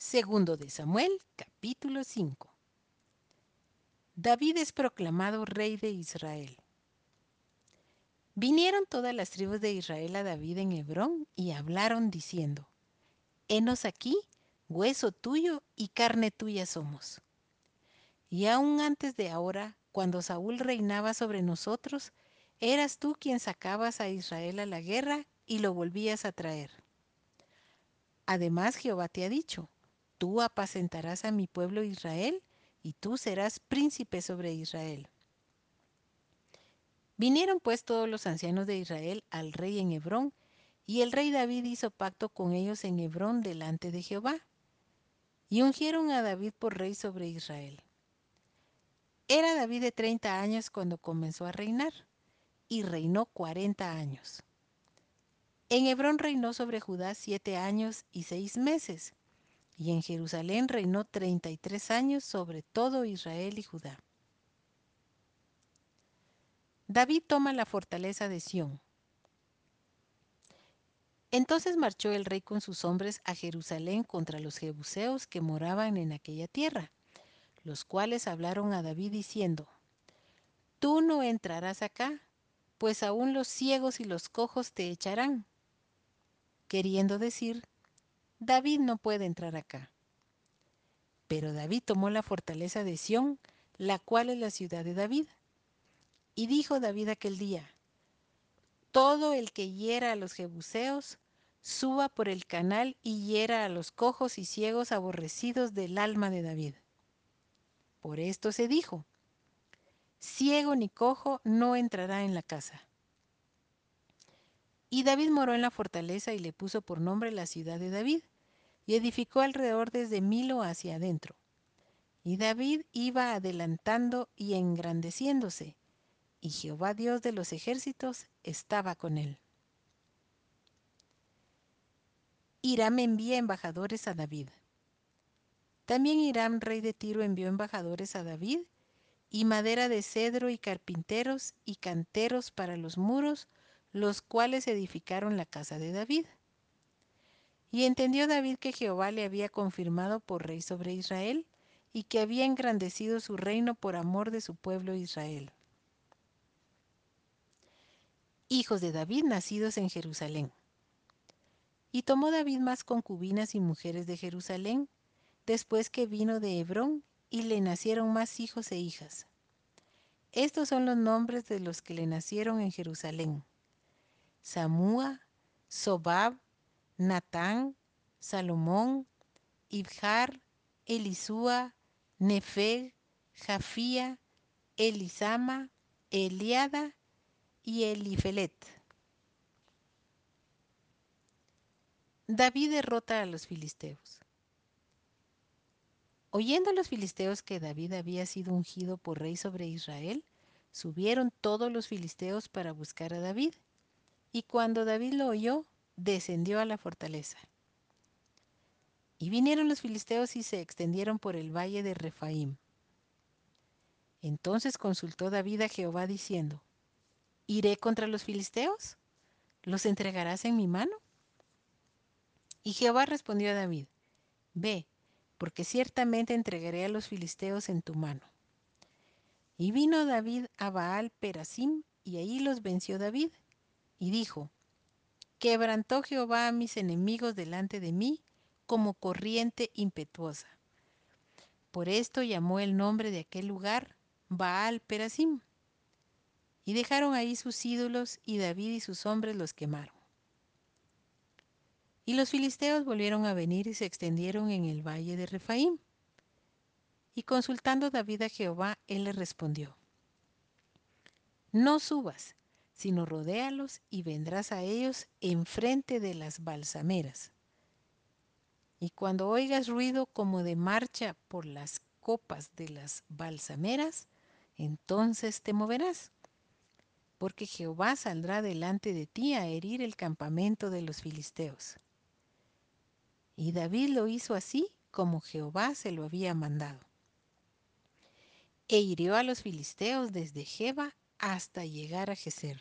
Segundo de Samuel, capítulo 5. David es proclamado rey de Israel. Vinieron todas las tribus de Israel a David en Hebrón y hablaron diciendo, Henos aquí, hueso tuyo y carne tuya somos. Y aún antes de ahora, cuando Saúl reinaba sobre nosotros, eras tú quien sacabas a Israel a la guerra y lo volvías a traer. Además Jehová te ha dicho, tú apacentarás a mi pueblo Israel y tú serás príncipe sobre Israel. Vinieron pues todos los ancianos de Israel al rey en Hebrón, y el rey David hizo pacto con ellos en Hebrón delante de Jehová, y ungieron a David por rey sobre Israel. Era David de treinta años cuando comenzó a reinar, y reinó cuarenta años. En Hebrón reinó sobre Judá siete años y seis meses, y en Jerusalén reinó treinta y tres años sobre todo Israel y Judá. David toma la fortaleza de Sión. Entonces marchó el rey con sus hombres a Jerusalén contra los jebuseos que moraban en aquella tierra, los cuales hablaron a David diciendo, Tú no entrarás acá, pues aún los ciegos y los cojos te echarán. Queriendo decir, David no puede entrar acá. Pero David tomó la fortaleza de Sión, la cual es la ciudad de David. Y dijo David aquel día, Todo el que hiera a los jebuseos, suba por el canal y hiera a los cojos y ciegos aborrecidos del alma de David. Por esto se dijo, ciego ni cojo no entrará en la casa. Y David moró en la fortaleza y le puso por nombre la ciudad de David, y edificó alrededor desde Milo hacia adentro. Y David iba adelantando y engrandeciéndose, y Jehová Dios de los ejércitos estaba con él. Hiram envía embajadores a David. También Hiram, rey de Tiro, envió embajadores a David, y madera de cedro y carpinteros y canteros para los muros, los cuales edificaron la casa de David. Y entendió David que Jehová le había confirmado por rey sobre Israel, y que había engrandecido su reino por amor de su pueblo Israel. Hijos de David nacidos en Jerusalén. Y tomó David más concubinas y mujeres de Jerusalén, después que vino de Hebrón, y le nacieron más hijos e hijas. Estos son los nombres de los que le nacieron en Jerusalén. Samúa, Sobab, Natán, Salomón, Ibjar, Elisúa, Nefeg, Jafía, Elisama, Eliada y Elifelet. David derrota a los filisteos. Oyendo los filisteos que David había sido ungido por rey sobre Israel, subieron todos los filisteos para buscar a David. Y cuando David lo oyó, descendió a la fortaleza. Y vinieron los filisteos y se extendieron por el valle de Refaim. Entonces consultó David a Jehová diciendo, ¿Iré contra los filisteos? ¿Los entregarás en mi mano? Y Jehová respondió a David, Ve, porque ciertamente entregaré a los filisteos en tu mano. Y vino David a Baal Perasim, y ahí los venció David, y dijo, Quebrantó Jehová a mis enemigos delante de mí como corriente impetuosa. Por esto llamó el nombre de aquel lugar Baal Perasim. Y dejaron ahí sus ídolos, y David y sus hombres los quemaron. Y los filisteos volvieron a venir y se extendieron en el valle de Refaim. Y consultando David a Jehová, él le respondió, No subas, sino rodéalos y vendrás a ellos enfrente de las balsameras. Y cuando oigas ruido como de marcha por las copas de las balsameras, entonces te moverás, porque Jehová saldrá delante de ti a herir el campamento de los filisteos. Y David lo hizo así como Jehová se lo había mandado. E hirió a los filisteos desde Jeba hasta llegar a Geser.